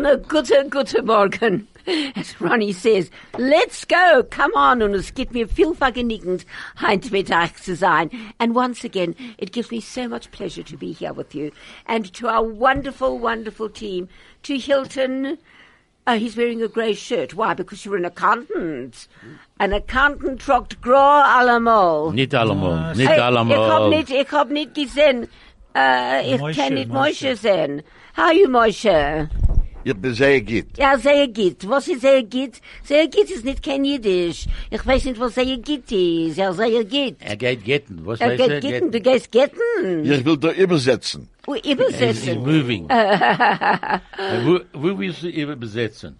Und a gute, gute Morgen. As Ronnie says, let's go, come on. Und es gibt mir viel vergnügend, heint mit euch zu sein. And once again, it gives me so much pleasure to be here with you. And to our wonderful, wonderful team, to Hilton, Oh, he's wearing a grey shirt. Why? Because you're an accountant. An accountant trockt gro allemal. Nicht allemal, nicht Hey, Ich allemal. hab nicht, ich hab nicht gesehen. Äh, eh, ich Moshe, kann nicht Moshe Moshe. sehen. How are you, Moshe? Ich bin sehr gut. Ja, sehr gut. Was ist sehr gut? Sehr gut ist nicht kein Jiddisch. Ich weiß nicht, was sehr gut ist. Ja, sehr gut. Er geht getten. Was Er er? geht gitten, du gehst gitten. Ich will da übersetzen. Oh, He's, he's übersetzen. moving. Äh, wo, wo willst du übersetzen?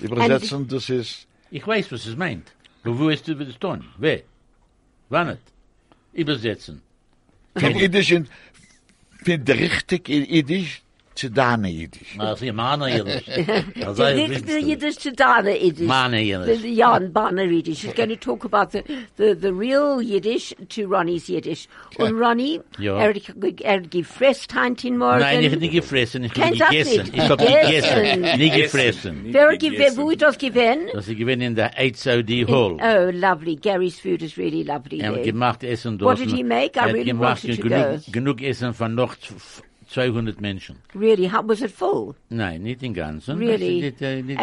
Übersetzen, das ist, Ich weiß, was es meint. Aber wo ist du das tun? Wer? Wann nicht? Übersetzen. von Jiddisch in, von der richtig in Jiddisch zu deiner Jiddisch. Also, ich meine Jiddisch. Also, The ich richtige willst. Yiddish to Dana Yiddish. Meine Yiddish. the, yeah, and Bana Yiddish. She's going to talk about the, the, the real Yiddish to Ronnie's Yiddish. Und Ronnie, Ja. er, hat- er hat gefresst heint in morgen. Nein, ich hab nicht gefressen, ich hab Kein Sack gegessen. nicht. Ich hab Gegessen. gegessen, nicht gefressen. Wer hat gew- wo hat das gewinnt? Das ich gewinne in der HOD Hall. Oh, lovely. Gary's food is really lovely Er hat there. gemacht Essen What dort. did he make? I Er hat really gemacht wanted to genug, go. genug Essen von noch z- 200 Menschen. Really, how was it full? Nein, nicht im Ganzen. Really? Nicht, äh, nicht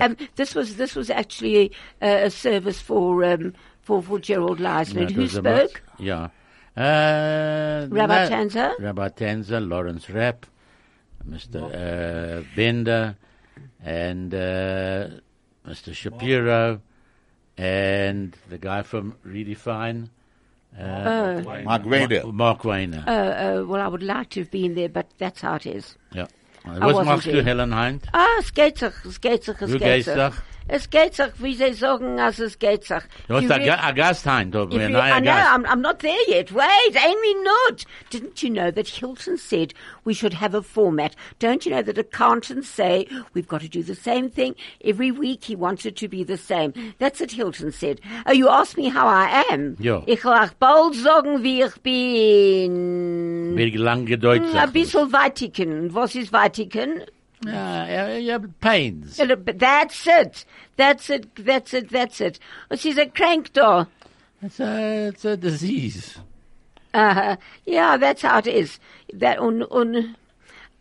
And, um, this was this was actually a, a service for um, for for Gerald Leissner. Who das ist aber- spoke? Ja. Äh, Rabbi na- Tanzer? Rabbi Tanzer, Lawrence Rapp, Mr. Uh, Bender, and uh, Mr. Shapiro, and the guy from Redefine, uh, Mark Weder. Marc Wainer. Uh, uh, well, I would like to have been there, but that's how it is. Yeah. Was wasn't machst du. Helen Heint? Ah, es geht sich, es geht sich, es geht sich. Es geht sich, wie sie sagen, als es geht sich. Du hast You ein re- Ga- Gast Heint, aber if ein you- I know, I'm, I'm not there yet. Wait, ain't we not? Didn't you know that Hilton said we should have a format? Don't you know that accountants say we've got to do the same thing every week? He wants it to be the same. That's what Hilton said. Oh, you asked me how I am. Ja. Ich will auch bald sagen, wie ich bin. Wie lang gedeutet Ein hm, Sachen. bisschen Vatikan. Was ist Vatikan? Ja, er, er Pains. That's it. That's it. That's it. That's it. Und sie ist ein Crank da. It's a, it's a disease. Uh, yeah, that's how it is. That un, un,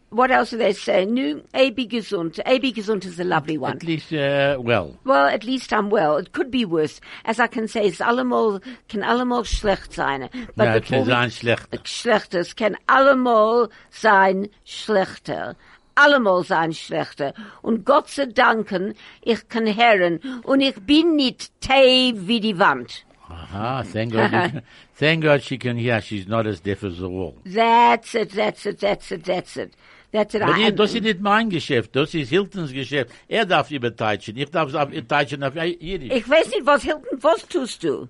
what else do they say? Nu, AB gesund. AB gesund is a lovely one. At least, uh, well. Well, at least I'm well. It could be worse. As I can say, it's allemal, can allemal schlecht sein. But before es we- sein schlechter. schlechter. Es kann allemal sein schlechter. Allemal sein schlechter. Und Gott sei Danken, ich kann hören. Und ich bin nicht tei wie die Wand. Aha, thank God, you- thank God she can hear. She's not as deaf as the wall. That's it, that's it, that's it, that's it. That's it. Aber das ist nicht mein Geschäft, das ist Hiltons Geschäft. Er darf überteitschen, ich darf es auf- überteitschen auf Jiddisch. Ich weiß nicht, was Hilton, was tust du?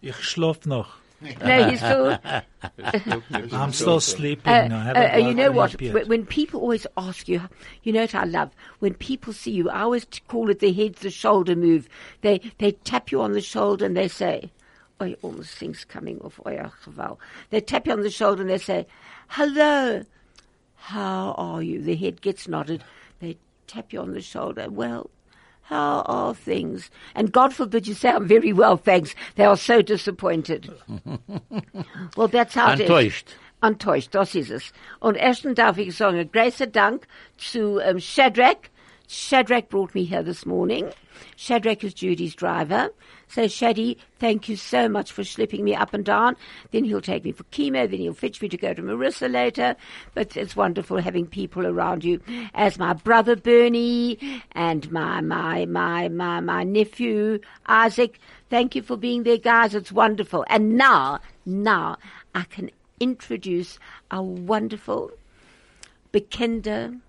Ich schlaf noch. No, he's still, I'm still sleeping. uh, I uh, uh, you know what? yet. When when people always ask you, you know what I love? When people see you, I always call it the head the shoulder move. They, they tap you on the shoulder and they say, oh, almost things coming off. Oh, ja. They tap you on the shoulder and they say, hello, how are you? The head gets nodded. They tap you on the shoulder. Well, how are things? And God forbid you say, I'm very well, thanks. They are so disappointed. well, that's how it is. Enttäuscht. Das ist es. Und erstens darf ich sagen, großer Dank zu um, Shadrach. Shadrach brought me here this morning. Shadrach is Judy's driver. So Shaddy, thank you so much for slipping me up and down. Then he'll take me for chemo, then he'll fetch me to go to Marissa later. But it's wonderful having people around you. As my brother Bernie and my, my, my, my, my nephew Isaac. Thank you for being there, guys. It's wonderful. And now, now I can introduce a wonderful, bekende,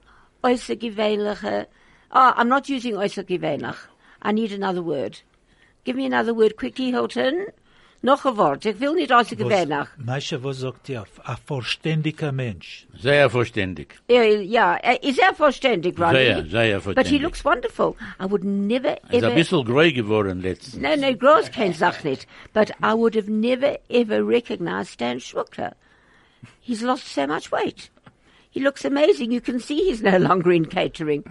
äußergewöhnliche, oh, I'm not using äußergewöhnlich. I need another word. Give me another word quickly, Hilton. Noch ein Wort. Ich will nicht äußergewöhnlich. Meisje, was sagt ihr? Ein verständiger Mensch. Sehr verständig. Ja, ja, er- ist er verständig, Ronnie? Sehr, sehr But he looks wonderful. I would never Er ist ever... ein bisschen grau geworden letztens. No, no, gross kein Sach nicht. But I would have never ever recognized Stan Schwuckler. He's lost so much weight. He looks amazing. You can see he's no longer in catering.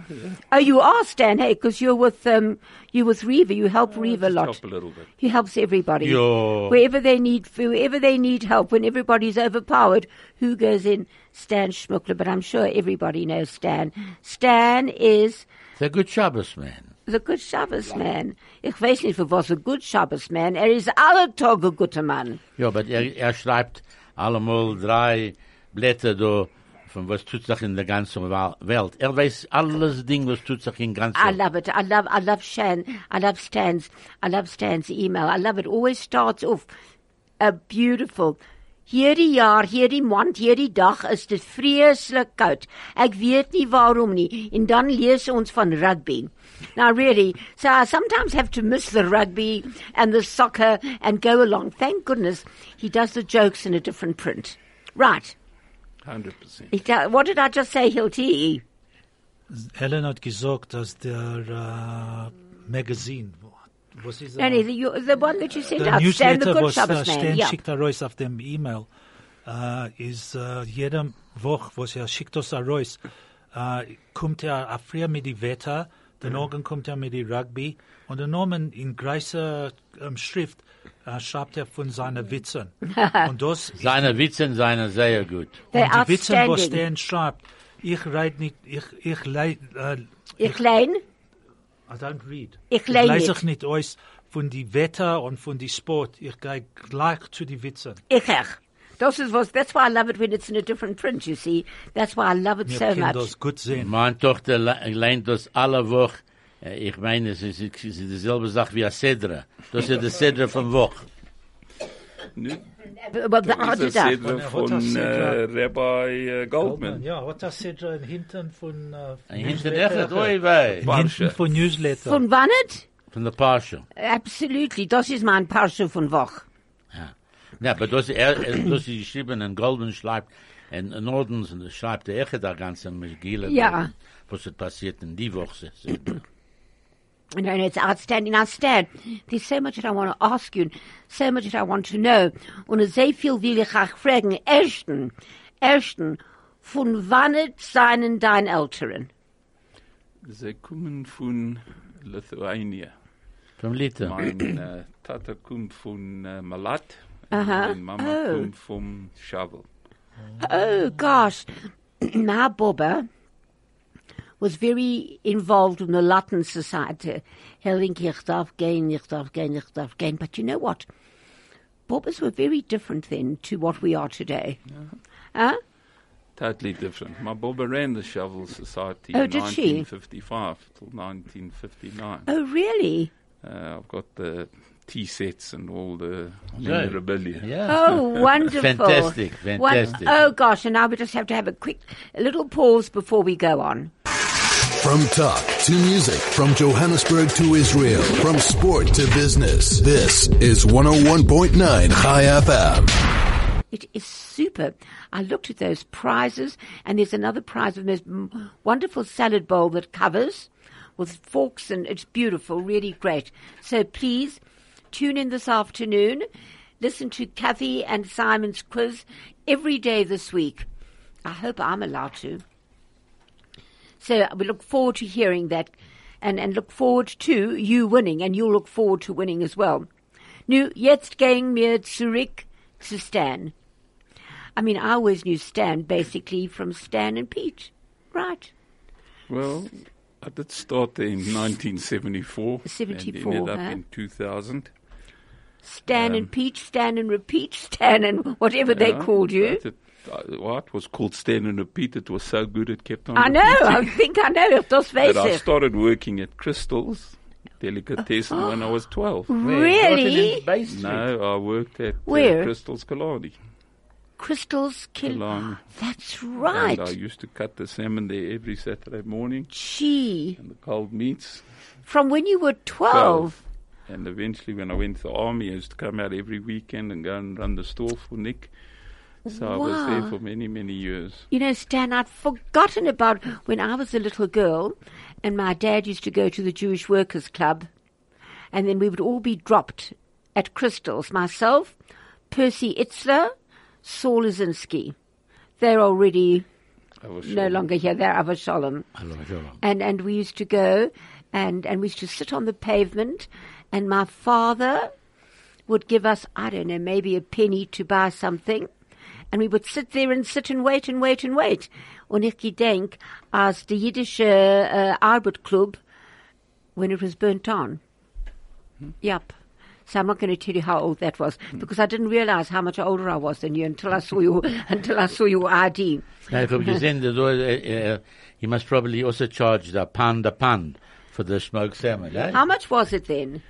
Oh, you are Stan, hey, because you're with um, you with Reva. You help Reva a lot. help a little bit. He helps everybody. Yo. Wherever they need, wherever they need help, when everybody's overpowered, who goes in? Stan Schmuckler. But I'm sure everybody knows Stan. Stan is The good Shabbos man. the good Shabbos man. Ich weiß nicht, für was a good Shabbos man. Er ist alle Tage guter Mann. Ja, aber er, er schreibt allemal drei Blätter da, von was tut sich in der ganzen Welt. Er weiß alles Ding, was tut sich in ganzen I love it. I love, I love Shan. I love Stan's, I love Stan's email. I love it. Always starts off a beautiful. Hierdie jaar, hierdie maand, hierdie dag is dit vreeslik koud. Ek weet nie waarom nie. En dan lees ons van rugby. Now really, so I sometimes have to miss the rugby and the soccer and go along. Thank goodness he does the jokes in a different print. Right. 100%. He do- What did I just say, Hilti? Helen hat gesagt, dass der äh, Magazin, was ist no, the, you- the one that you sent der out, Stan the Newsletter, Good was äh, Shabbos man. Stan Yeah. schickt heraus auf dem E-Mail, äh, ist äh, jede Woche, was er schickt das heraus, äh, kommt er auch früher mit die Wetter, dann morgen kommt er mit die Rugby und dann Norman in großer ähm, Schrift äh, schreibt er von seinen Witzen. und das Seine Witze seine sehr gut. Und die Witze, was. Stan schreibt, ich reid nicht, ich, ich leid, äh, Ich lein, I don't read. Ich lei lese nicht. ich nicht aus von die Wetter und von die Sport. Ich gehe gleich zu die Witzen. ich ech. Das ist was, that's why I love it when it's in a different print, you see. That's why I love it Wir so much. das gut sehen. Meine Tochter le- leint das alle Woche. Äh, Ich meine, es ist, es ist dieselbe Sache wie ein Cedra. Das ist der Cedra von Woche. Nu, But the, how dat is did een that? cedra Wat een van cedra. eh, Rabbi eh, Goldman. Ja, wat dat zit er in hinten van... Uh, Ein Hinten echt, oi wei. in hinten van newsletter. Von wann it? Von der Pasche. Absolutely. Das ist mein Parsche von Woch. Ja, aber das, er, er, das ist geschrieben in Golden schreibt, in in Nordens, und schreibt er echt da ganze Megille. Ja. Was ist passiert in die Woche. No, no, it's outstanding. Now, Stan, there's so much that I want to ask you, and so much that I want to know. Und sehr viel will ich auch fragen. Ersten, ersten, von wann it seien dein Älteren? Ze komen van Lithuania. Vom Liter. Mijn eh, tata komt van eh, Malat. Aha. En mama Oh. komt van Shovel. Oh gosh, my Bobber was very involved in the Latin Society. Helling, ich darf gehen, ich darf gehen, ich darf gehen. But you know what? Bobbers were very different then to what we are today. Huh? Totally different. My Bobba ran the Shovel Society Oh, in did she? 1955 till 1959. Oh, really? Uh, I've got the tea sets and all the Yeah. memorabilia. Ja. Oh, wonderful. Fantastic, fantastic. oh gosh, and now we just have to have a quick, a little pause before we go on. From talk to music, from Johannesburg to Israel, from sport to business. This is 101.9 Chai FM. It is super. I looked at those prizes, and there's another prize with this wonderful salad bowl that covers with forks, and it's beautiful, really great. So please tune in this afternoon. Listen to Kathy and Simon's quiz every day this week. I hope I'm allowed to. So uh, we look forward to hearing that and, and look forward to you winning, and you'll look forward to winning as well. Nu, jetzt gehen wir zurück zu Stan. I mean, I always knew Stan basically from Stan and Pete. Right. Well, I did start there in 1974 74, and ended up huh? in 2000. Stan and um, Pete, Stan and repeat, Stan and whatever they called you. But It, uh, well, was called Stand and Repeat. It was so good it kept on I know, I think I know, das weiß But I started working at Crystal's Delicatessen when I was 12. Really? No, I worked at uh, Crystal's Killarney. Crystals kill. Killarney. That's And I used to cut the salmon there every Saturday morning Gee, and the cold meats. from when you were 12. And eventually, when I went to the army, I used to come out every weekend and go and run the store for Nick. So I was there for many, many years. You know, Stan, I'd forgotten about when I was a little girl and my dad used to go to the Jewish Workers' Club and then we would all be dropped at Crystals. Myself, Percy Itzler, Saul Lazinski. They're already no longer here. They're Ava Shalom. Shalom. and and we used to go and and we used to sit on the pavement and my father would give us I don't know maybe a penny to buy something and we would sit there and sit and wait and wait and wait und ich gedenk als the Yiddish uh, Arbeit Club when it was burnt on yep so I'm not going to tell you how old that was because I didn't realize how much older I was than you until I saw you until I saw your ID. Now, if you send the door, uh, uh, you must probably also charge the pound a pound for the smoked salmon, eh? How much was it then?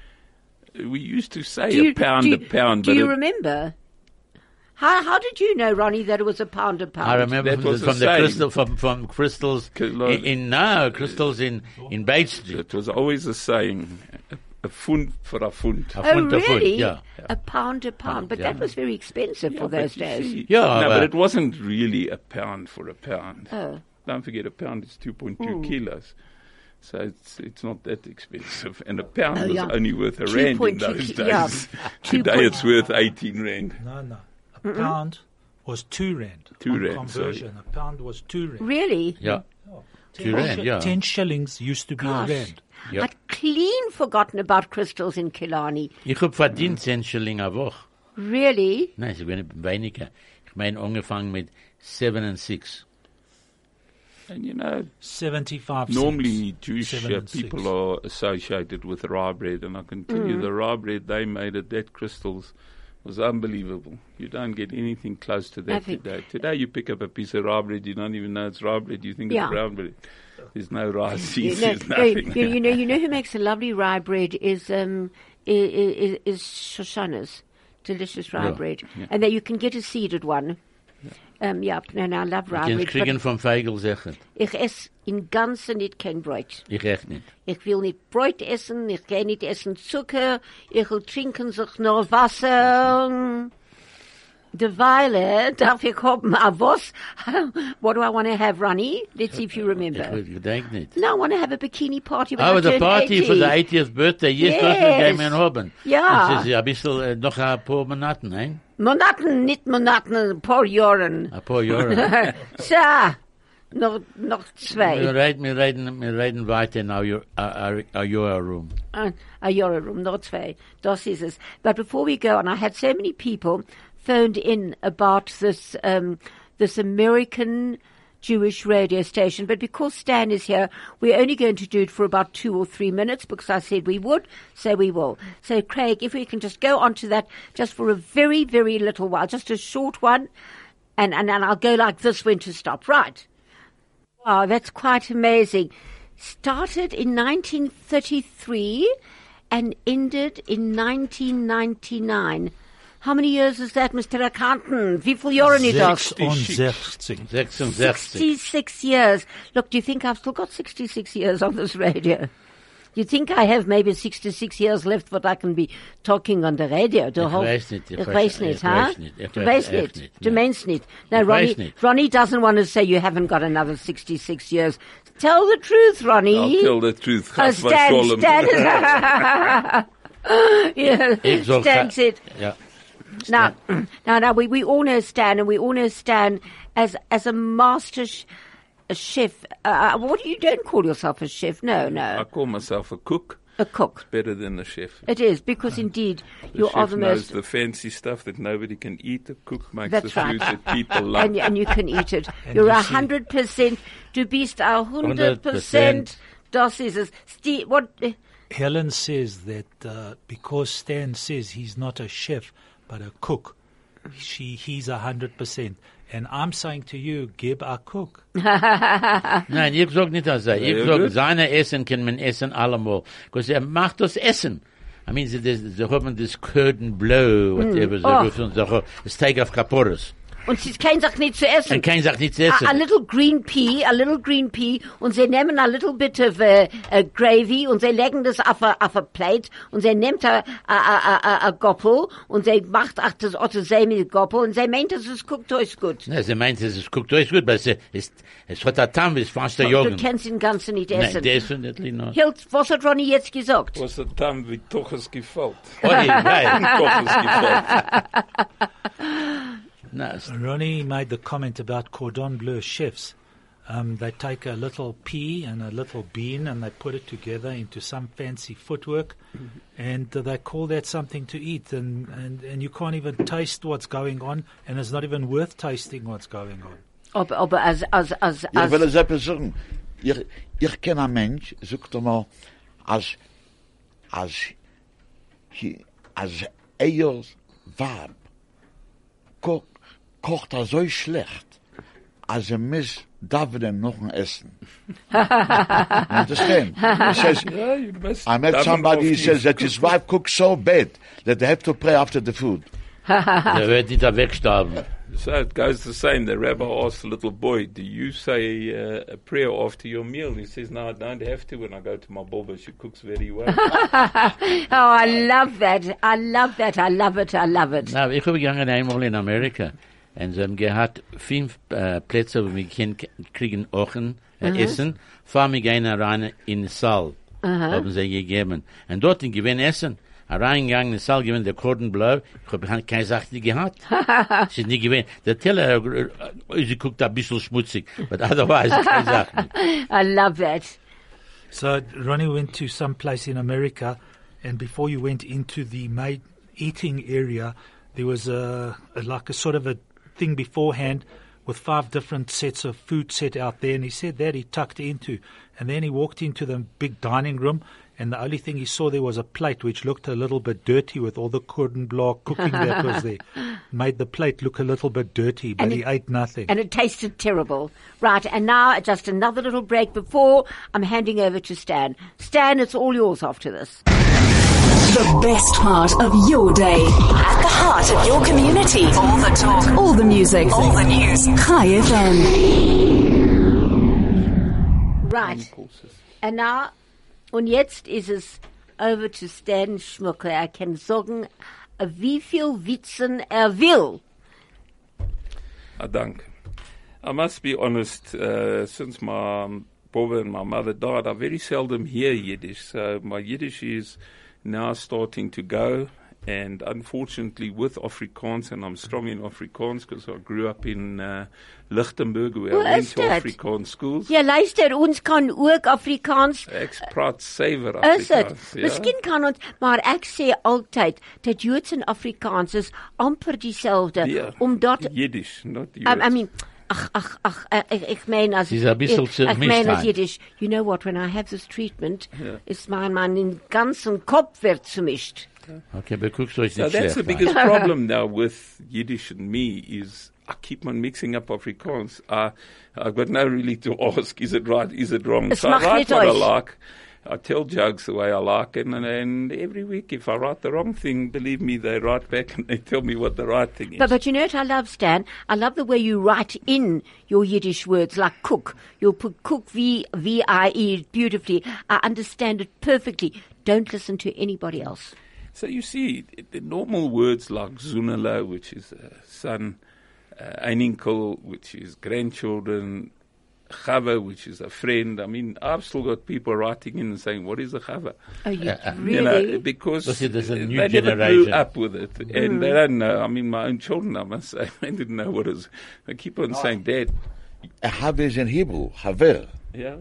We used to say Do you, a pound do you, a pound, Do but you remember? How how did you know, Ronnie, that it was a pound a pound? I remember That from, was the, the from the same. crystal from from crystals in, in no crystals in in Bates Street. it was always a saying, a, a fund for a fund. A Oh, foot, a foot, really? yeah. A pound a pound, Pound, but yeah. that was very expensive for those days. see- Yeah, no, but- but it wasn't really a pound for a pound. Oh. Don't forget, a pound is 2.2 Hmm. kilos. So it's it's not that expensive, and a pound Oh, was only worth a rand in those ki- yeah. days. Today it's worth 18 rand. No, no. A pound was two rand. Two On rand, sorry. Conversion, a pound was two rand. Really? Yeah, Ten Two rand, shi- yeah. Ten shillings used to be Gosh. a rand. Ja. I'd clean forgotten about crystals in Killarney. ich hab verdient 10 Schilling a Woche. Really? Nein, ich bin weniger. Ich meine, angefangen mit 7 and 6. And you know, 75 normally cents. Jewish Seven uh, and six. people are associated with raw bread, and I can tell Mm. you the raw bread they made at that crystals was unbelievable. You don't get anything close to that think- today. Today you pick up a piece of raw bread, you don't even know it's raw bread. You think Yeah. it's brown bread. There's no rye You seeds. know, There's nothing. you, you know, you know who makes a lovely rye bread is um is, is Shoshana's delicious rye Yeah, bread, yeah. and then you can get a seeded one. Um, yeah, and I love rye bread. kriegen but vom Feigl sicher. Ich esse in Ganzen nicht kein Brot. Ich echt nicht. Ich will nicht Brot essen, ich kann nicht essen Zucker, ich will trinken sich nur Wasser. De Weile eh, darf ich haben, a was? What do I want to have, Ronnie? Let's see if you remember. Ich gedenk nicht. No, I want to have a bikini party when Oh, I turn party 80. for the 80th birthday. Yes, das wir Yes. gehen wir haben. Ja. Das ist ein bisschen, noch ein paar Monaten, hein? Monaten, nicht Monaten, ein paar Jahren. Ein paar Jahre. so, noch, noch wir zwei. reden, wir reden, wir reden weiter in our, our, our, your room. Uh, a room, not zwei. Das ist es. But before we go on, I had so many people phoned in about this, um, this American Jewish radio station. But because Stan is here, we're only going to do it for about two or three minutes because I said we would, so we will. So Craig, if we can just go on to that just for a very, very little while, just a short one, and, and, and I'll go like this when to stop. Right. Wow, that's quite amazing. Started in 1933 and ended in 1999. How many years is that, Mr. Accountant? Wie viele Jahre nicht das? 66. 66. 66 years. Look, do you think I've still got 66 years on this radio? Do you think I have maybe 66 years left what I can be talking on the radio? The Ich whole- weiß nicht, ich Ich weiß- weiß nicht, ich huh? weiß nicht, ich Du weiß weißt echt nicht. nicht, Du meinst nicht. No, Ich Ronnie, weiß nicht. Ronnie doesn't want to say you haven't got another 66 years. Tell the truth, Ronnie. I'll tell the truth. Uh, oh, Chas Stan, v'sholem. Stan is, yeah, Ich sag, Stan said, ja. now, now, now, we, we all know Stan, and we all know Stan as, as a master sh- a chef. Uh, what do you don't call yourself a chef? No, no. I call myself a cook. a cook. Better than a chef. It is because indeed The you are chef the knows most, the fancy stuff that nobody can eat. The cook makes That's the right. food that people love. and, and you can eat it. You're a hundred percent. Du bist a hundred percent. Das ist es. Steve, what? eh, Helen says that uh, because Stan says he's not a chef but a cook, she he's a hundred percent. And I'm saying to you, Gib a cook. Nein, ich sag nicht das. Ich Ja, sag, gut. seine Essen kann man essen allemal. Because er macht das Essen. I mean, sie, sie, sie haben das Cordon Bleu, whatever, Oh. sie rufen, sie Steak auf Kaporis. Und sie kein sich nicht zu essen. Und kein sagt nichts essen. A, a little green pea, a little green pea, und sie nehmen a little bit of uh, uh, gravy, und sie legen das auf a, auf a plate, und sie nimmt a, a, a, a, a Goppel, und sie macht auch das Otto mit Goppel, und sie meint, dass es guckt euch gut. Na, sie meint, es ist, guckt euch gut, aber es ist, es hat ein Tam, es fast der Du Jugend. kannst den ganzen nicht Nein, essen. definitely not. Hilt, was hat Ronnie jetzt gesagt? Was der Tam wie toch es gefällt. Oh, nee, nein. Toch es gefällt. Na, Ronnie made the comment about cordon bleu chefs. Um, they take a little pea and a little bean and they put it together into some fancy footwork, and uh, they call that something to eat. And, and, and you can't even taste what's going on, and it's not even worth tasting what's going on. Aber, aber als, als, als, Ich als will es etwas sagen. Ich, ich kenne einen Mensch, sagt er mal, als, als, he- als er Wab ko, kocht er so schlecht, als er muss davenen noch ein Essen. Understand? He says, Yeah, I met somebody who says that his wife cooks so bad that they have to pray after the food. Der wird nicht wegsterben. So it goes the same. The rabbi asked the little boy, "Do you say uh, a prayer after your meal?" He says, "No, I don't have to. When I go to my boba, she cooks very well." Oh, I love that. I love that. I love it. I love it. Na, ich habe gegangen einmal in Amerika und sie haben gehabt fünf äh, Plätze, wo wir können k- kriegen Ochen, äh, mhm. Essen. Fahren wir gehen rein in den Saal, haben sie gegeben. Und dort in gewinn Essen. Reingegangen in den Saal, gewinn der Cordon Bleu. Ich habe keine Sache nicht gehabt. Sie ist nicht gewinn. Der Teller, äh, äh, sie guckt ein bisschen schmutzig, but otherwise keine Sache. I love that. So Ronnie went to some place in America, and before you went into the main eating area, there was a, a like a sort of a thing beforehand with five different sets of food set out there, and he said that he tucked into, and then he walked into the big dining room. And the only thing he saw there was a plate which looked a little bit dirty with all the cordon bleu cooking that was there. Made the plate look a little bit dirty, but And he it- ate nothing. And it tasted terrible. Right, and now just another little break before I'm handing over to Stan. Stan, it's all yours after this. The best part of your day. At the heart of your community. All the talk. All the music. All the news. Chai FM. Right. And now, und jetzt ist es over to Stan Schmucker. Er kann sagen, wie viel Witzen er will. I dank. I must be honest, uh, since my brother and my mother died, I very seldom hear Yiddish. So my Yiddish is now starting to go. And unfortunately, with Afrikaans, and I'm strong in Afrikaans because I grew up in uh, Lichtenberg where Hoe I went is to dat? Afrikaans schools. Ja, luister, ons kan ook Afrikaans Ek praat suiwer Is dit? Afrikaans. ja. Miskien kan ons, maar ek sê altyd dat Joods en Afrikaans is amper dieselfde, Ja, omdat Yiddish, not I, I Joods. mean, ach, ach, ach, eh, eh, een bisschen ek, zu ek meen as misleid. Jiddisch. You know what? When I have this treatment, is my mein ganzen Kopf wird zumischt. Okay, aber guckst du euch So that's the biggest problem now with Yiddish and me is I keep on mixing up Afrikaans. I, I've got no really to ask, is it right, is it wrong? Es so I write what I like. I tell jokes the way I like, and, and, and every week if I write the wrong thing, believe me, they write back and they tell me what the right thing is. But, but you know what I love, Stan? I love the way you write in your Yiddish words, like cook. You'll put cook, V, V-I-E, beautifully. I understand it perfectly. Don't listen to anybody else. So you see, the normal words like Zunala, which is a son, uh, Eininkel, which is grandchildren, Chava, which is a friend. I mean, I've still got people writing in and saying, what is a Chava? Oh, you uh, really? You know, because Because it is a they new never grew up with it, and they don't know. I mean, my own children, I must say, they didn't know what it was. They keep on saying, Dad, A have is in Hebrew, haver, yeah,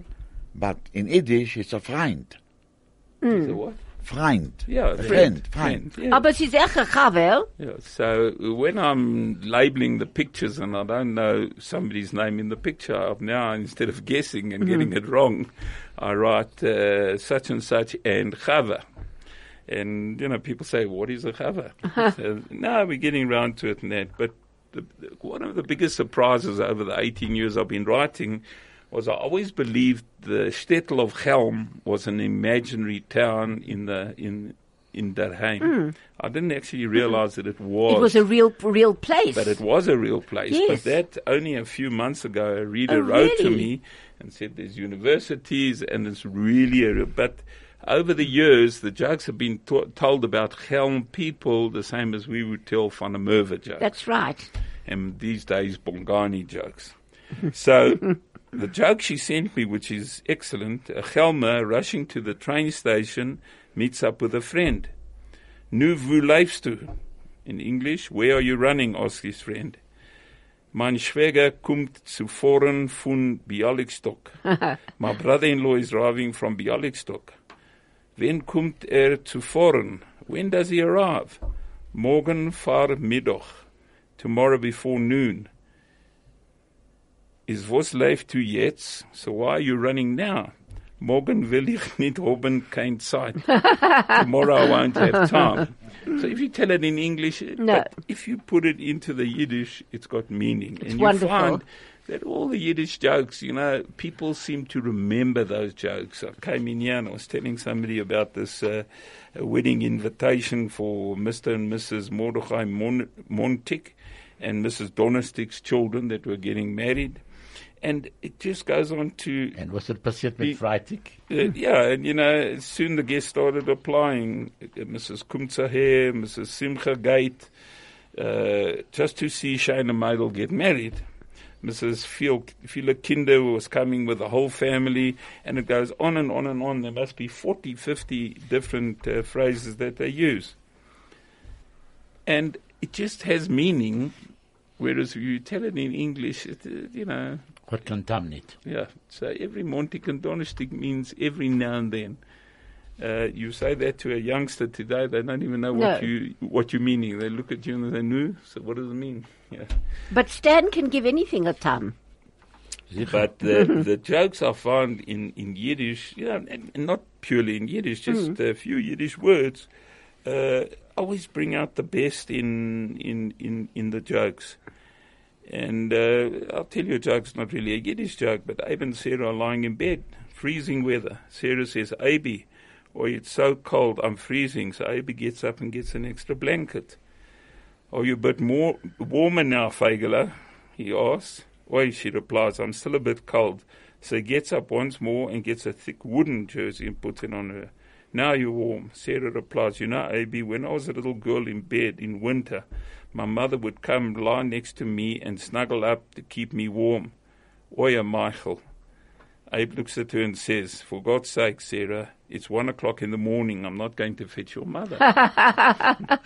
but in Yiddish it's a friend. so what? Friend. Yeah, a friend. Friend. yeah. Aber sie ist echt ein Chavel. Yeah, so when I'm labeling the pictures and I don't know somebody's name in the picture, I've now instead of guessing and getting it wrong, I write uh, such and such and chava. And you know, people say, "What is a chava?" so, no, we're getting around to it and that. But the, the, one of the biggest surprises over the 18 years I've been writing was I always believed the shtetl of Chelm was an imaginary town in the in in Durham. Hmm. I didn't actually realize that it was. It was a real, real place. But it was a real place. Yes. But that only a few months ago, a reader Oh, wrote to me and said there's universities and it's really a. But over the years, the jokes have been to- told about Chelm people the same as we would tell Van der Merwe jokes. That's right. and these days Bongani jokes. So the joke she sent me, which is excellent, a Chelmer rushing to the train station meets up with a friend. Nu vu leefst du? In English, where are you running? asks his friend. Mein Schwäger kommt zu zuvor von Bialystok. My brother-in-law is arriving from Bialystok. Wen kommt er zu zuvor? When does he arrive? Morgen vor Mittag. Tomorrow before noon. Is was leeft u jetzt? So why are you running now? Morgen will ich nicht haben kein Zeit. Tomorrow I won't have time. So if you tell it in English, No. but if you put it into the Yiddish, it's got meaning. It's and wonderful. you find that all the Yiddish jokes, you know, people seem to remember those jokes. I came in here and I was telling somebody about this uh, a wedding invitation for Mr. and Mrs. Mordechai Mon- Montik and Mrs. Donistik's children that were getting married. And it just goes on to And was it passiert mit Freitag? uh, yeah, and you know, soon the guests started applying. Uh, Mrs. Kumtza here, Mrs. Simcha Gate, uh, just to see Shana Meidel get married. Mrs. Phila Kinder was coming with the whole family, and it goes on and on and on. There must be 40, 50 different uh, phrases that they use. And it just has meaning, whereas if you tell it in English, it, uh, you know, Hat kein Tam nicht. yeah. So every Montik and Donnerstag means every now and then. Uh, you say that to a youngster today, they don't even know what No. you what you're meaning. They look at you and they know. So what does it mean? Yeah. But Stan can give anything a time. But the the jokes I found in in Yiddish, you know, and, and not purely in Yiddish, just a few Yiddish words, uh, always bring out the best in in in in the jokes. And uh, I'll tell you a joke. It's not really a Yiddish joke, but Abe and Sarah are lying in bed, freezing weather. Sarah says, "Abe, oh, it's so cold, I'm freezing." So Abe gets up and gets an extra blanket. Are you a bit more warmer now, Fagela? He asks. Oi, she replies, I'm still a bit cold. So he gets up once more and gets a thick wooden jersey and puts it on her. Now you're warm. Sarah replies, You know, AB, when I was a little girl in bed in winter, my mother would come lie next to me and snuggle up to keep me warm. Oya, Michael. Abe looks at her and says, For God's sake, Sarah, it's one o'clock in the morning. I'm not going to fetch your mother.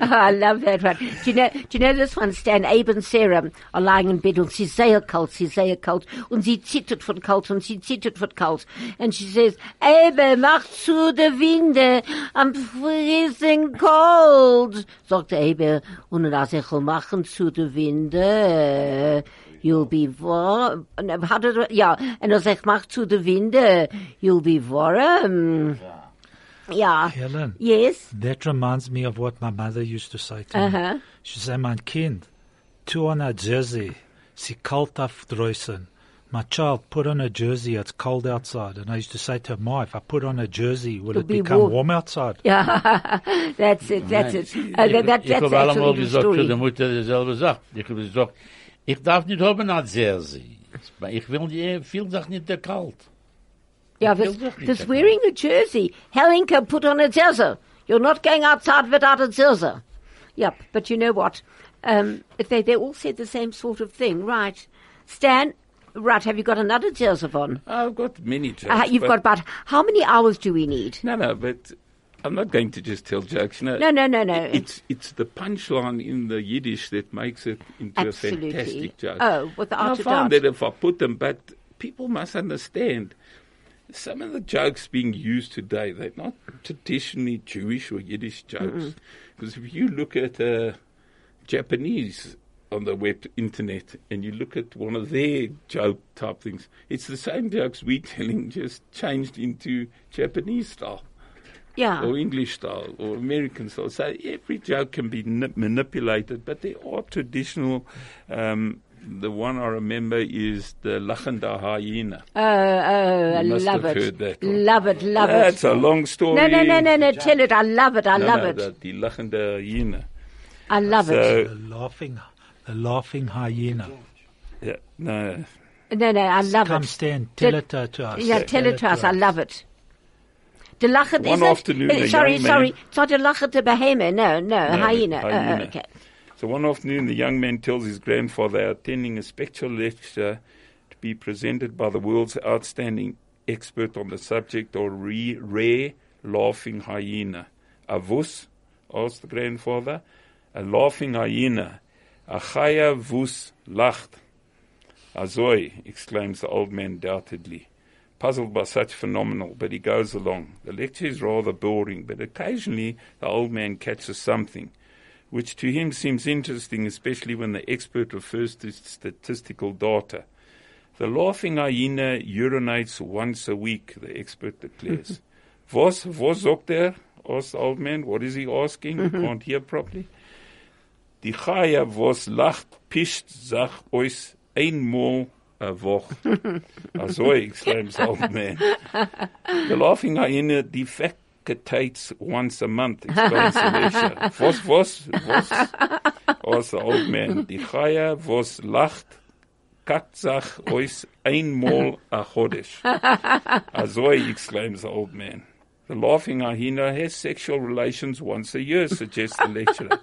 Oh, I love that one. Do you know, do you know this one? Stan, Abe and Sarah are lying in bed and sie ist sehr sie ist sehr kalt und sie zittert von kalt und sie zittert von kalt. And she says, Abe, mach zu der Winde, I'm freezing cold. Sagt Abe, und ich will machen zu der Winde, you'll be warm. How did er, ja, und als ich er, mach zu der Winde, you'll be warm. Ja. Helen, Yes. that reminds me of what my mother used to say to Uh-huh. me. She said, mein Kind, tu on a jersey, sie kalt auf draußen. My child, put on a jersey, it's cold outside. And I used to say to her, Ma, if I put on a jersey, will It'll it be become warm." warm, outside? Yeah, that's it, that's it. Uh, that, that, ich that's habe allemal actually the gesagt zu der story. Mutter dieselbe Sache. Ich habe gesagt, ich darf nicht haben als Jersey. Ich will die viel Sachen nicht der kalt. Yeah, this wearing a jersey. Helenka put on a jersey. You're not going outside without a jersey. Yep, but you know what? Um, if they, they all said the same sort of thing, right? Stan, right, have you got another jersey on? I've got many jokes. Uh, you've got about, how many hours do we need? No, no, but I'm not going to just tell jokes. Know, No, no, no, no. It's it's the punchline in the Yiddish that makes it into Absolutely. a fantastic joke. Oh, without I a found doubt. that if I put them, but people must understand. Some of the jokes being used today, they're not traditionally Jewish or Yiddish jokes. Because if you look at uh, Japanese on the web internet and you look at one of their joke type things, it's the same jokes we're telling, just changed into Japanese style Yeah. or English style or American style. So every joke can be ni- manipulated, but there are traditional. Um, the one I remember is the Lachenda hyena. Oh, oh, I You must love have it. heard that one. Love it, love That's it. a long story. No, no, no, no, no, tell it. I love it, I No, love no, it. The, the Lachenda hyena. I love it. The laughing, the laughing hyena. yeah, no, No, no, I love Come it. stand, tell The- it to us. Yeah, tell it to us. I love it. The lachet One is it? afternoon, uh, a sorry, young sorry. man- It's not a lachet de behemoth. No, no, No, hyena. Uh, uh, hyena. okay. So one afternoon, the young man tells his grandfather attending a special lecture to be presented by the world's outstanding expert on the subject of re- rare laughing hyena. Avus, asked the grandfather. A laughing hyena. Achaya vus lacht. Azoi, exclaims the old man doubtedly, puzzled by such phenomenal, but he goes along. The lecture is rather boring, but occasionally the old man catches something, which to him seems interesting, especially when the expert refers to statistical data. The laughing hyena urinates once a week, the expert declares. was, was sagt er? asked the old man. What is he asking? We can't hear properly. Die Chaya, was lacht, pischt, sag euch einmal a Woche. Also, exclaims the old man. The laughing hyena defecates once a month, explains Alicia. Was, was, was? the old man. Die Chaya, was lacht, katzach euch einmal a Chodesh. Also, exclaims the old man. The laughing hyena has sexual relations once a year, suggests the lecturer.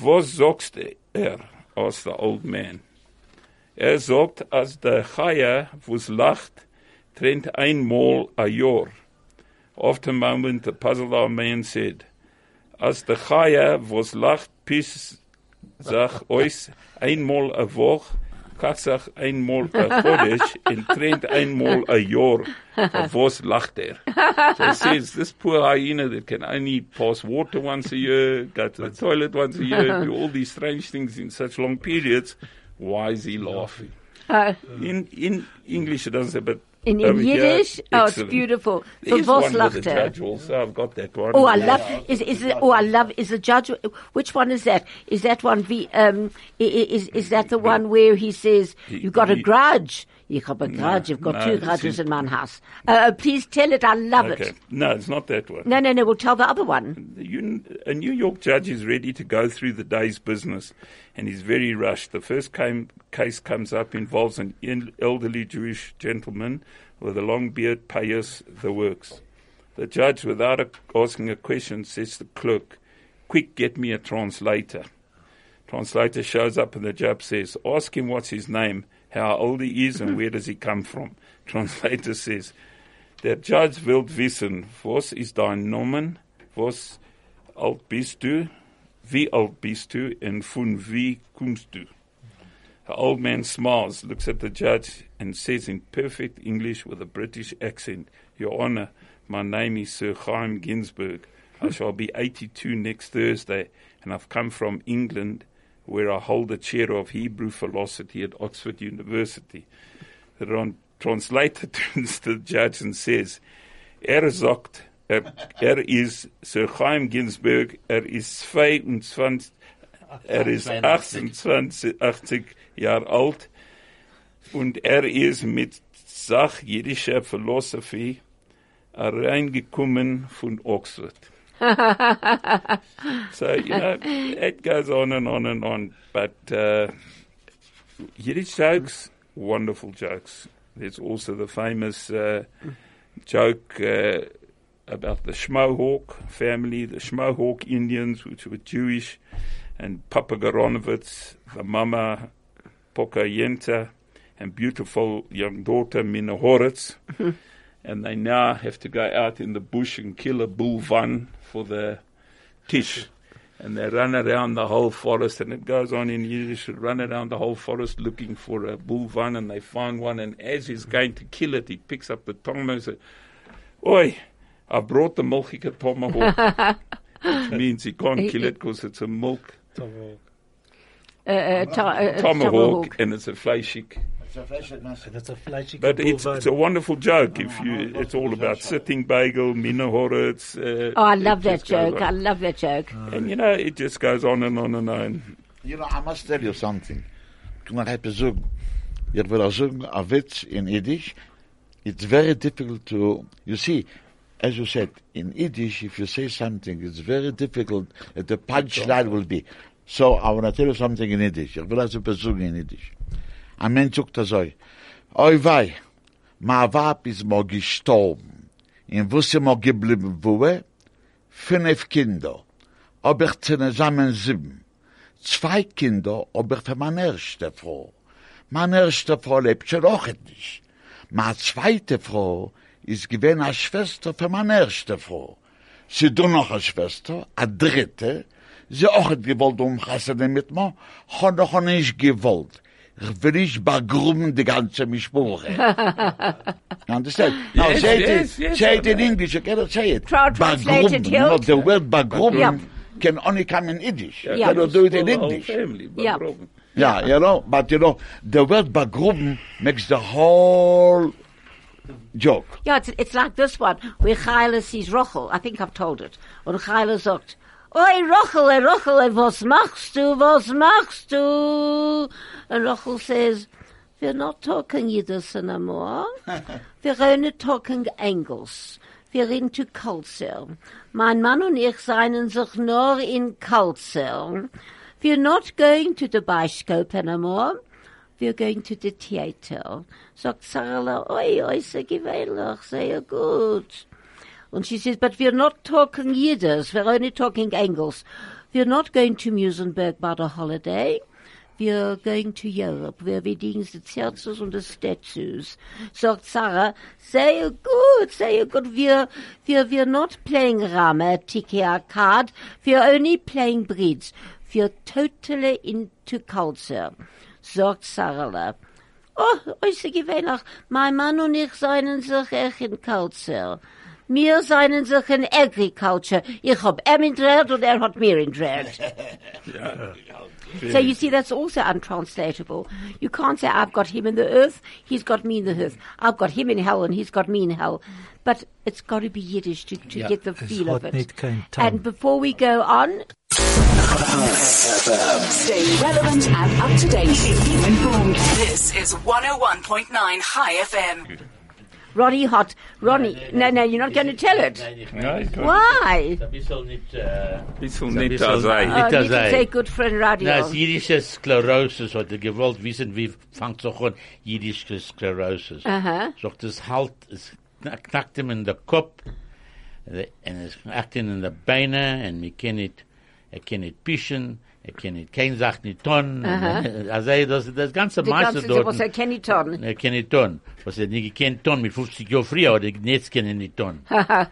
Was sagst er? asked the old man. Er sagt, als der Chaya, wo's lacht, trennt einmal a Jahr. After a moment, the puzzled old man said, als der Chaya, wo's lacht, bis sag euch einmal a Woch, katzach einmal a Chodesh, und trennt einmal a Jahr. Of was lacht er? So he says, this poor hyena that can only pass water once a year, go to the toilet once a year, do all these strange things in such long periods, why is he laughing? Uh, In in English it doesn't say, but in, in here, Yiddish, oh, it's beautiful. There For is one with judge also. I've got that one. Oh, I love. Is is it, oh, I love. Is the judge? Which one is that? Is that one? Um, is is that the one where he says you got a grudge? Ich habe a grudge. You've got no, two it's in- my house. Uh, please tell it. I love Okay. it. No, it's not that one. No, no, no. We'll tell the other one. The a New York judge is ready to go through the day's business and is very rushed. The first came, case comes up involves an elderly Jewish gentleman with a long beard, payas the works. The judge, without a, asking a question, says to the clerk, Quick, get me a translator. Translator shows up and the judge says, Ask him what's his name, how old he is, and where does he come from. Translator says, Der Judge will wissen, was ist dein Nomen, was alt bist du, wie alt bist du, und von wie kommst du? The old man smiles, looks at the judge, and says in perfect English with a British accent, Your Honour, my name is Sir Chaim Ginsburg. I shall be 82 next Thursday, and I've come from England, where I hold the chair of Hebrew philosophy at Oxford University. The tran- translator turns to the judge and says, Er sagt, er, er is Sir Chaim Ginsberg, er is 22, er is 28, 80 Jahre alt und er ist mit Sach jüdischer Philosophie reingekommen von Oxford. so, you know, it goes on and on and on. But uh, Yiddish jokes, wonderful jokes. There's also the famous uh, joke uh, about the Schmohawk family, the Schmohawk Indians, which were Jewish, and Papa Garonovitz, the mama Pokayenta, and beautiful young daughter Mina Horitz. and they now have to go out in the bush and kill a bull van for the tish. And they run around the whole forest, and it goes on in Yiddish, run around the whole forest looking for a bull van, and they find one, and as he's going to kill it, he picks up the tomahawk and says, Oi, I brought the milchige tomahawk. Which means he can't kill it because it's a milk Uh, uh, to, uh, tomahawk, and it's a fleischig. That's a flashy But it's, it's a wonderful joke. If you, it's all about sitting bagel, mina horitz. Uh, Oh, I love that just goes joke. I love that joke. And you know, it just goes on and on and on. You know, I must tell you something. Toen ik heb zoeken, ik wil zoeken a witz in Yiddish. It's very difficult to, you see, as you said, in Yiddish, if you say something, it's very difficult, that the punchline will be. So, I want to tell you something in Yiddish. Ich will also besuchen in Yiddish. Ein Mensch sagt das so, Oi wei, ma Wab ist mo gestorben. In wusse mo geblieben woe? Fünf Kinder. Aber ich zusammen sieben. Zwei Kinder, aber für meine erste Frau. Meine erste Frau lebt schon auch nicht. Meine zweite Frau ist gewesen als Schwester für meine erste Frau. Sie do noch eine Schwester, a dritte, sie auch hat gewollt um Chassadim mit mir, hat doch nicht gewollt. Ich will nicht begruben die ganze Mischbuche. you understand? Now Yes, say it, yes, in- yes, say it in English, you cannot say it. Try to translate it, Begruben, Hilt. no, the word begruben Yeah. can only come in Yiddish. You Yeah. cannot do it in For the whole English. family, Yeah. Babrogen. Yeah, you know, but you know, the word begruben makes the whole joke. Yeah, it's, it's like this one, where Chayla sees Rochel. I think I've told it. Und Chayla sagt, Oi, Rochel, eh, Rochel, eh, was machst du, was machst du? And Rochel says, we're not talking Yiddish anymore. we're only talking English. We're into culture. Mein Mann und ich seien sich nur in culture. We're not going to the Bioscope anymore. We're going to the theater. Sagt Sarah, oi, oi, sehr gewöhnlich, sehr gut. And she says, but we're not talking Yiddish, we're only talking English. We're not going to Muizenberg by the holiday. We're going to Europe, where we dingen the churches and the statues. Sagt Sarah, sehr gut, sehr gut. We're, we're, we're not playing Rama, Tiki Arcade. We're only playing bridge. We're totally into culture. Sagt Sarah. Oh, ist gewöhnlich. Mein Mann und ich seien sich echt in Culture. Wir seien sich in Agriculture. Ich hab ihm in Dread und er hat mir in Dread. So you see, that's also untranslatable. You can't say, I've got him in the earth, he's got me in the earth. I've got him in hell and he's got me in hell. But it's got to be Yiddish to, to Yeah. get the feel of it. nicht kein Ton. And before we go on, Stay relevant and up to date. Keep you informed. This is 101.9 Chai FM. Ronnie Hot, Ronnie, no, no, you're not going to tell it. Ja, ich kann- Why? Ein bisschen nicht, äh, Bisschen ein nicht bisschen- als ei. Nicht Oh, als need to ei. say good friend radio. Na, das jüdische Sklerosis hat er gewollt wissen, wie fängt es auch an, jüdische Sklerosis. Aha. Sagt, es halt, es knack- knackt ihm in den Kopf, äh, und es knackt ihm in die Beine, und wir können nicht, er kann nicht pischen, er kann nicht, kein Sach nicht tun, also das, das ganze Die Meister ganze dort. was er Kenny Ton. Er kann nicht tun. Was er nicht gekannt tun, mit 50 Jahren früher, oder jetzt kann er nicht tun. Uh,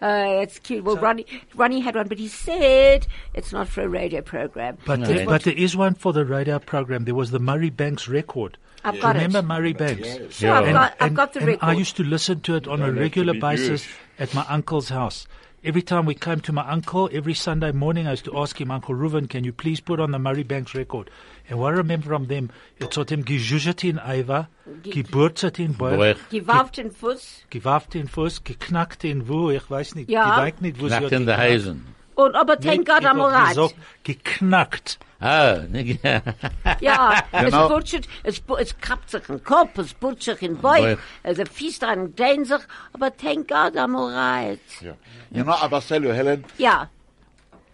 that's cute. Well, Ronnie, Ronnie had one, but he said it's not for a radio program. But, No. there, but there is one for the radio program. There was the Murray Banks record. I've got Remember it. Murray Banks? Sure, I've Yeah. got, I've and, got the and record. I used to listen to it on a regular basis at my uncle's house. Every time we came to my uncle, every Sunday morning, I used to ask him, Uncle Reuven, can you please put on the Murray Banks record? And what I remember from them, it hat ihm gejuzhet in Eva, geburzet in Bauch, Boah, Gewauft in Fuß. gewafft in Fuß, geknackt in wo, ich weiß nicht, Ja. ich weiß nicht, wo sie knackt hat in die geknackt. Heisen. Und, aber thank God I'm alright. gesagt, geknackt. Ah, nicht, Ja, es Genau. butschert, es, bu- es kappt sich in Kopf, es butschert in Bauch, Bauch. es fies dran, dehnt sich, aber thank God I'm alright. Yeah. You know, I tell you, Helen, Ja,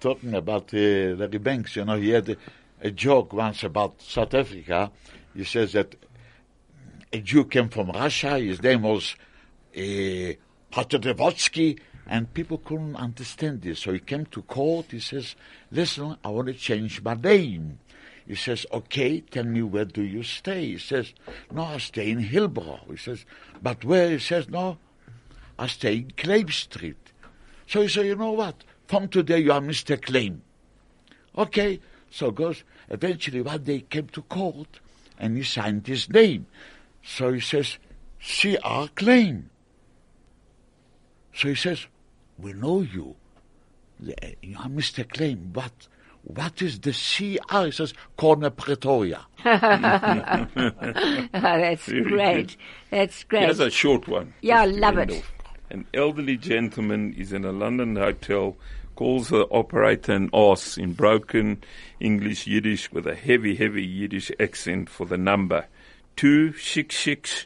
talking about uh, Larry Banks, you know, he had a, a joke once about South Africa. He says that a Jew came from Russia. His name was uh, Potodevotsky, and people couldn't understand this. So he came to court. He says, "Listen, I want to change my name." He says, "Okay, tell me where do you stay?" He says, "No, I stay in Hillbrow." He says, "But where?" He says, "No, I stay in Claim Street." So he said, you know what? From today you are Mr. Claim. Okay. So goes, eventually one day he came to court and he signed his name. So he says, C.R. Claim. So he says, we know you. You are Mr. Claim, but what is the C.R.? He says, Corner Pretoria. that's great. That's great. Here's a short one. Yeah, just to love it. off. An elderly gentleman is in a London hotel, calls the operator an ass in broken English Yiddish with a heavy, heavy Yiddish accent for the number. Two six six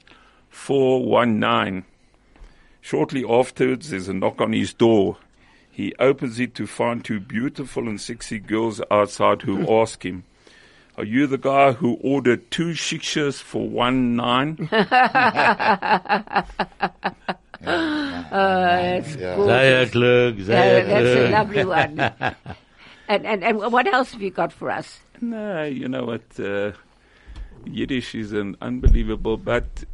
four one nine. Shortly afterwards, there's a knock on his door. He opens it to find two beautiful and sexy girls outside who ask him, Are you the guy who ordered two shikshes for one nine? That's good. Sehr klug, Yeah, that's a lovely one. and, and, and what else have you got for us? No, you know what? Uh, Yiddish is an unbelievable, but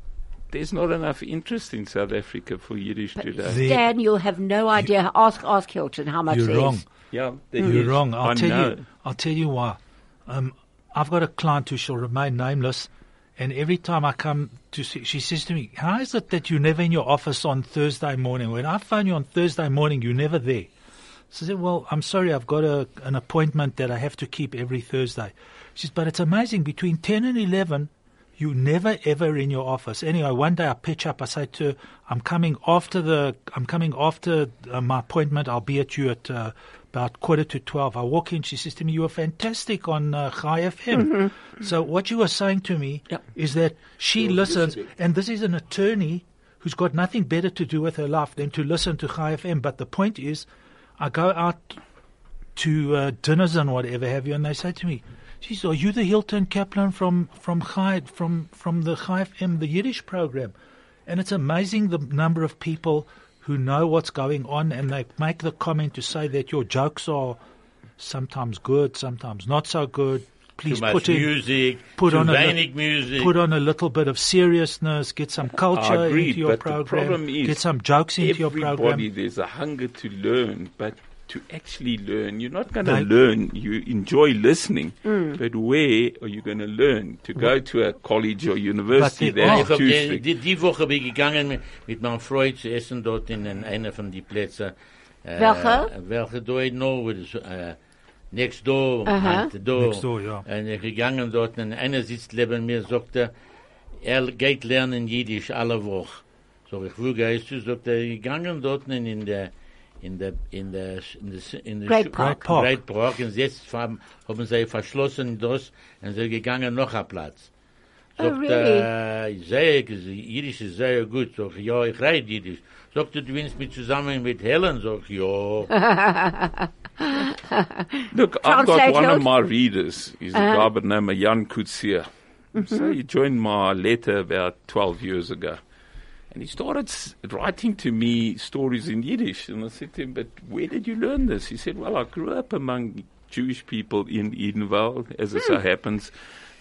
there's not enough interest in South Africa for Yiddish today. The- Dan, you'll have no idea. Ask, ask Hilton how much You're there is. wrong. Yeah, there You're is. wrong. I'll I tell know. you. I'll tell you why. Um, I've got a client who shall remain nameless, and every time I come to see, she says to me, "How is it that you're never in your office on Thursday morning? When I phone you on Thursday morning, you're never there." So I said, "Well, I'm sorry, I've got a, an appointment that I have to keep every Thursday." She says, "But it's amazing. Between ten and eleven, you never ever in your office. Anyway, one day I pitch up. I say to her, "I'm coming after the. I'm coming after uh, my appointment. I'll be at you at uh, about quarter to twelve. I walk in. She says to me, "You were fantastic on uh, Chai FM." So what you were saying to me Yep. is that she listens, and this is an attorney who's got nothing better to do with her life than to listen to Chai FM. But the point is, I go out to uh, dinners and whatever have you, and they say to me, "Geez, are you the Hilton Kaplan from from Chai, from from the Chai FM, the Yiddish program?" And it's amazing the number of people who know what's going on, and they make the comment to say that your jokes are sometimes good, sometimes not so good. Please put in music, put on a music. put on a little bit of seriousness, get some culture agree, into your program, the problem is get some jokes into your everybody, program. there's a hunger to learn, but to actually learn, you're not going to They- learn. You enjoy listening, but where are you going to learn? To go to a college or university, But they that's are. Ich too die, strict. die, die Woche bin ich gegangen mit, mit meinem Freund zu essen dort in, in einer von die Plätze. Äh, Welche? Welche do I know? It is, äh, next door, Aha. meinte door. Next door, ja. Und ich gegangen dort und einer sitzt neben mir, sagt er, er geht lernen Jiddisch alle Woche. So ich, wo gehst du? Sagt er, gegangen dort in der, in der, in der, in der, in der Great Park. Great Park. Great Park. Und jetzt haben, haben sie verschlossen das und sie gegangen noch ein Platz. Oh, Sagt, really? äh, sehr, Jiddisch ist sehr gut. Sag, ich, ja, ich rede Jiddisch. Sagt, du willst mich zusammen mit Helen? Sag, ich, ja. Look, I've got Translate one of my readers. He's a guy by the name of Jan Kutsia. So he joined my letter about 12 years ago. And he started s- writing to me stories in Yiddish. And I said to him, but where did you learn this? He said, well, I grew up among Jewish people in Edenvale. As it so hmm. happens,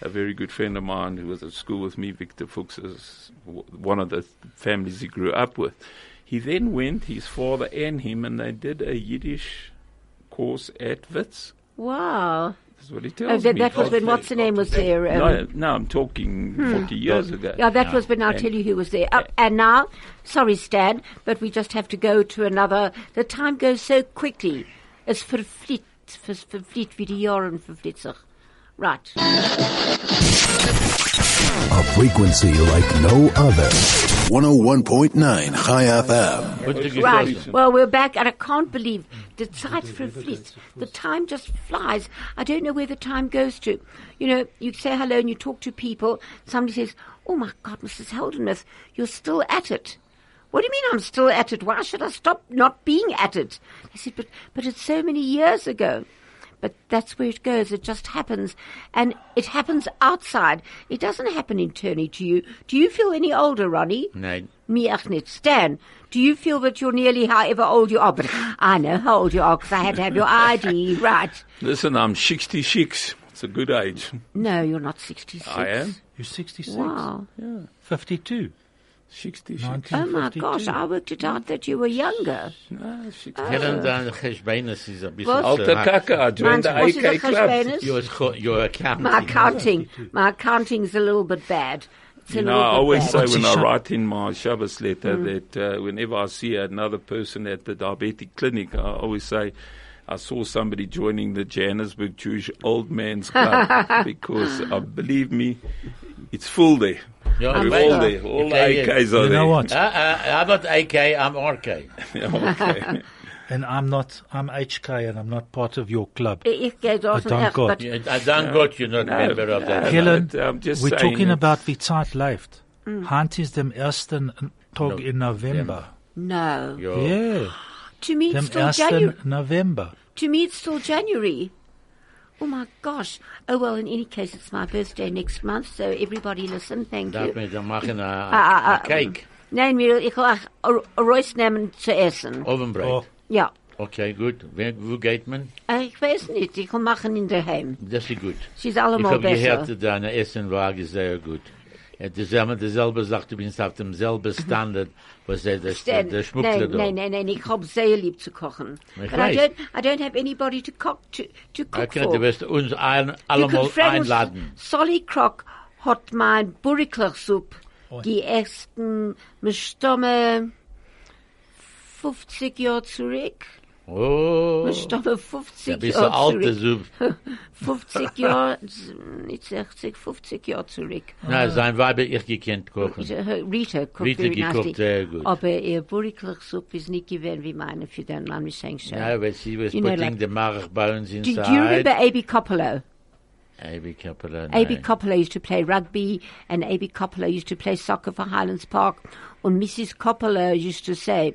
a very good friend of mine who was at school with me, Victor Fuchs, is w- one of the families he grew up with. He then went, his father and him, and they did a Yiddish course at Wits. Wow. That's what he Oh, that, me. that was when what's the name was there. um, no, no, I'm talking 40 years ago. Yeah, that was when I'll And- tell you who was there. Uh, and now, sorry, Stan, but we just have to go to another. The time goes so quickly. It's vervliet, ver- vervliet wie die Jahre vervliet sich. Right. A frequency like no other. 101.9 Chai FM. Und die Right. Well, we're back, and I can't believe the Zeit verfliegt. The time just flies. I don't know where the time goes to. You know, you say hello and you talk to people. Somebody says, "Oh my God, Mrs. Heldeneth, you're still at it." What do you mean I'm still at it? Why should I stop not being at it? I said, "But, but it's so many years ago." But that's where it goes. It just happens. And it happens outside. It doesn't happen internally to you. Do you feel any older, Ronnie? No. Me ach nicht. Stan, do you feel that you're nearly however old you are? But I know how old you are because I had to have your ID, right? Listen, I'm 66. It's a good age. No, you're not 66. I am. You're 66. Wow. 52. 66. Oh my gosh, I worked it out that you were younger. No, 60. Helen, dein Geschbeines ist ein bisschen Alter. Kaka, I joined Mine's, the what is AK the Club. Cheshbenes? Your, your accounting. My accounting, my accounting's a little bit bad. It's You know, I always bad. say when I write in my Shabbos letter that uh, whenever I see another person at the diabetic clinic, I always say, I saw somebody joining the Johannesburg Jewish Old Man's Club because, uh, believe me, it's full there. Yeah, We're right. all there. All the Okay, yeah. AKs are You there. know what? Uh, uh, I'm not AK, I'm RK. Yeah, okay. And I'm not, I'm HK and I'm not part of your club. Ich gehe dort I und don't echt, got- but Yeah, I don't got you not member of that. Helen, but we're talking it. about wie Zeit läuft. Hand ist dem ersten Tag in November. no. Yeah. Yeah, To me, dem it's still January. November. To me, it's still January. Oh my gosh. Oh well, in any case, it's my birthday next month, so everybody listen, thank Darf you. man dann machen a, Ah, ah, a, cake, Nein, mir, ich will auch Reus nehmen zu essen. Ovenbrot. Oh, Ja. Okay, gut. Wer, wo geht man? Ich weiß nicht, ich will machen in der Heim. Das ist gut. Sie ist Ich allemal habe besser. gehört, deine Essen war sehr gut. Ja, dieselbe, dieselbe sagt, du bist auf demselben Standard, was der, der, Stan- der Schmuckler nein, da. nein, nein, nein, ich hab sehr lieb zu kochen. Ich But I don't, I don't have anybody to cook, to, to cook Okay, for. du wirst uns ein, allemal einladen. Solly Croc hat mein Burriklachsup die ersten Stomme 50 Jahre zurück. Oh, Stomme ja, 50 bist du Jahre alte zurück. 50 Jahre, nicht 60, 50 Jahre zurück. Na, sein Weib hat ich gekannt kochen. Rita cooked Rita gekocht sehr gut. Aber ihr Burriklachsup ist nicht gewesen wie meine für den Mann mit Schenkscher. Ja, weil sie was putting the mark by uns Do, do you remember A.B. Coppolo? A.B. Kaplan. A.B. Coppola used to play rugby, and A.B. Coppola used to play soccer for Highlands Park. And Mrs. Coppola used to say,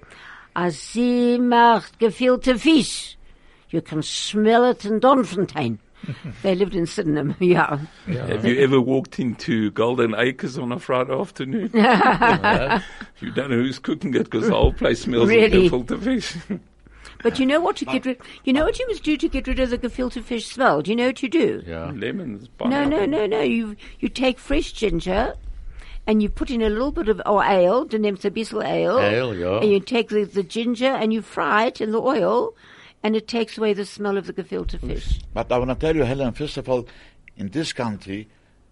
"Als sie macht gefilte Fisch, you can smell it in Doornfontein." they lived in Sydenham, yeah. Have you ever walked into Golden Acres on a Friday afternoon? you don't know who's cooking it because the whole place smells Really? of gefilte fish. But you know what to get rid? You know what you must do to get rid of the gefilte fish smell? Do you know what you do? Ja. Lemons. No, no, no, no. You you take fresh ginger, and you put in a little bit of or ale, the name's a bissel ale. Ale, ja. And you take the, the ginger and you fry it in the oil, and it takes away the smell of the gefilte fish. But I want to tell you, Helen, first of all, in this country,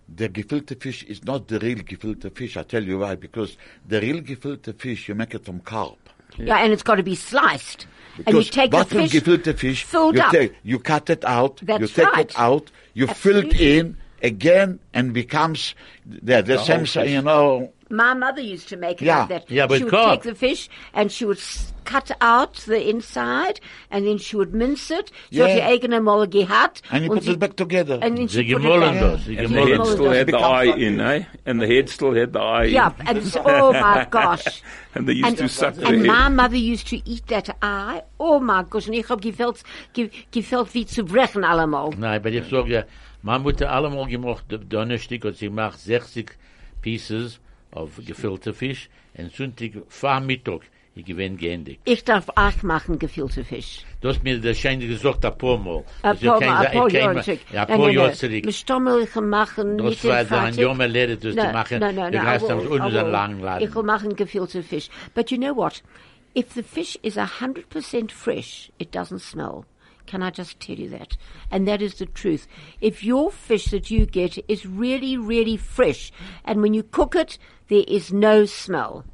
the gefilte fish is not the real gefilte fish. I tell you why. Because the real gefilte fish, you make it from carp. Yeah, and it's got to be sliced. and you take the fish gefilte fish, filled you, up. take, you cut it out, you That's take right. it out, you fill it in again, and becomes the, the, same, whole fish. you know. My mother used to make it Yeah. like that. Yeah, but she would carp. take the fish and she would cut out the inside, and then she would mince it. So Yeah. die eigene Mal gehabt. And you put sie- it back together. And then Sie she put it back. das. Sie And the head still had the eye in, eh? And the head still had the eye Yeah, in. and so, oh my gosh. And they used and, to suck the and head. my mother used to eat that eye. Oh my gosh, And ich hab gefällt, ge, gefällt wie zu brechen allemal. Nein, aber ich sage ja, meine Mutter allemal gemacht, Donnerstag hat sie gemacht 60 Pieces of gefüllte Fisch und Sonntag vor Mittag, ich gewinne geendigt. Ich darf auch machen gefüllte Fisch. Du hast mir das scheinbar gesagt, ein paar Mal. Ein paar kein- Mal, ein paar ich kann Jahre zurück. Ein Nein, paar nein, Jahre nein. zurück. Mit Stommelchen machen, Das nicht war in dann Freitag. Jommer Lehre, das zu machen. no, no, Du no, hast will, I unseren langen Ich Laden. will machen gefüllte Fish. But you know what? If the fish is a hundred percent fresh, it doesn't smell. Can I just tell you that? And that is the truth. If your fish that you get is really, really fresh, and when you cook it, there is no smell.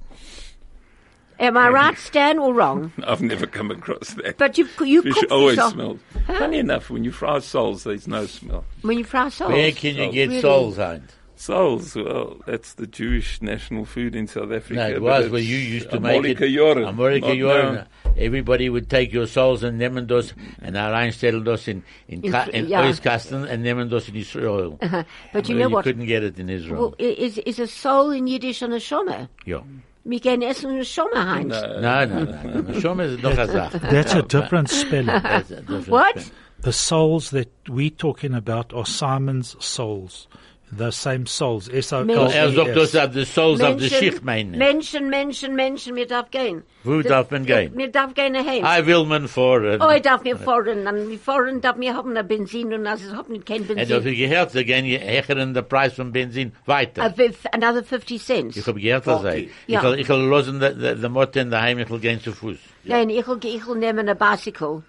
Am I right, Stan, or wrong? I've never come across that. But you you Fish cook always fish off- smells. Funny enough, when you fry soles, there's no smell. when you fry soles. Where can you get Really? souls on? Soles, well, that's the Jewish national food in South Africa. No, it was it's where you used to make it. Amorika Joren, America not Joren. Everybody would take your souls and nehmen das and reinstellen das in, in, In ka- fr- in yeah. Eiskasten and nehmen das in Israel. Uh-huh. But you know what? couldn't get it in Israel. Well, is is a soul in Yiddish and a shomer? ja. Wir gehen essen eine Shomer, Heinz. No, no, no. no. Schon mal ist noch eine Sache. That's a different spelling. A different What? thing. The souls that we're talking about are Simon's souls. The same souls. S O L. Er sagt das E S. auf die Souls of the Schicht meinen. Menschen, Menschen, Menschen, mir darf gehen. Wo darf man gehen? Mir darf gehen heim. I will man fahren. Oh, ich darf mir fahren. Und wir fahren, darf mir haben ein Benzin und als ich hab nicht kein Und dafür Benzin. gehört, sie gehen hechern den Preis von Benzin weiter. Uh, with another 50 cents. Ich hab gehört, was sei. Ich Ja. will, ich will losen de, de, de Motte in daheim, ich will gehen zu Fuß. Nein, ich will, ich will nehmen ein Bicycle.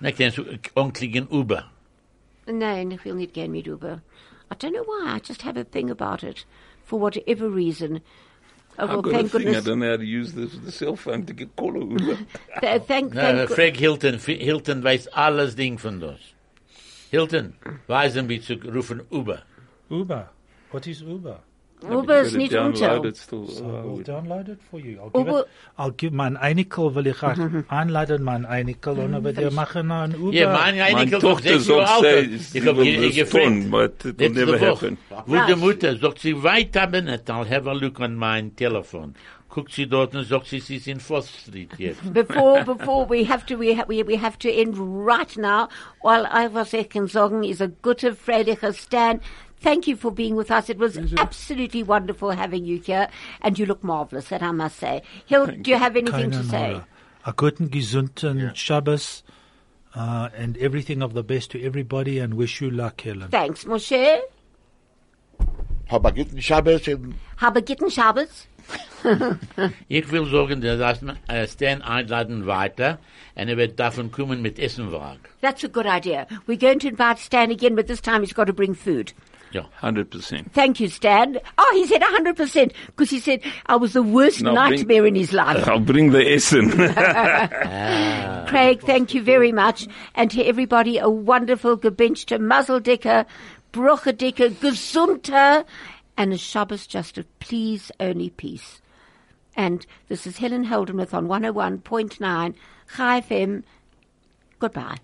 Na, kannst du onkligen Uber. Nein, ich will nicht gehen mit Uber. I don't know why, I just have a thing about it. For whatever reason. Oh, well, I've got a thank thing, I don't know how to use the, the cell phone to get call Uber. Th- uh, Thank, Na, thank, Frank Hilton, F- Hilton weiß alles Ding von das. Hilton, weisen wie zu rufen Uber. Uber. What is Uber? Uber ist Better nicht download unter. it still. So I'll wait. download it for you. I'll give Uber- it. I'll give mein Einikel will ich auch einladen, mein Einikel, und aber wir machen einen Uber. Ja, mein Meine Einikel sagt Tochter sechs Jahre sagt, alt. sie, Ich sie hab will ge- das gefragt. tun, but it will Letzte never Woche. happen. Wo die Mutter sagt sie, wait a minute, I'll have a look on mein Telefon. Guckt sie dort und sagt sie, sie ist in Fourth Street jetzt. before before we have to we, ha we we have to end right now. While I was can sagen is a gute freudiger Stan. Thank you for being with us. It was absolutely wonderful having you here, and you look marvelous. That I must say. Hill, do you have anything to say? Nora. A guten, gesunden Shabbos, uh, and everything of the best to everybody, and wish you luck, Helen. Thanks, Moshe. hab a gitten Shabbos in, Habe gitten Shabbos. Ich will sagen, dass äh, Stan einladen weiter und er wird davon kommen mit Essenwagen. That's a good idea. We're going to invite Stan again, but this time he's got to bring food. Ja. 100%. Thank you, Stan. Oh, he said 100% because he said I was the worst No, bring- nightmare in his life. I'll bring the Essen. Ah. Craig, thank you very much. And to everybody, a wonderful gebenchte Mazeldicker, Brochedicker, Gesunter, and a Shabbos just of please, only peace. And this is Helen Holdenmuth on 101.9 Chai FM. Goodbye.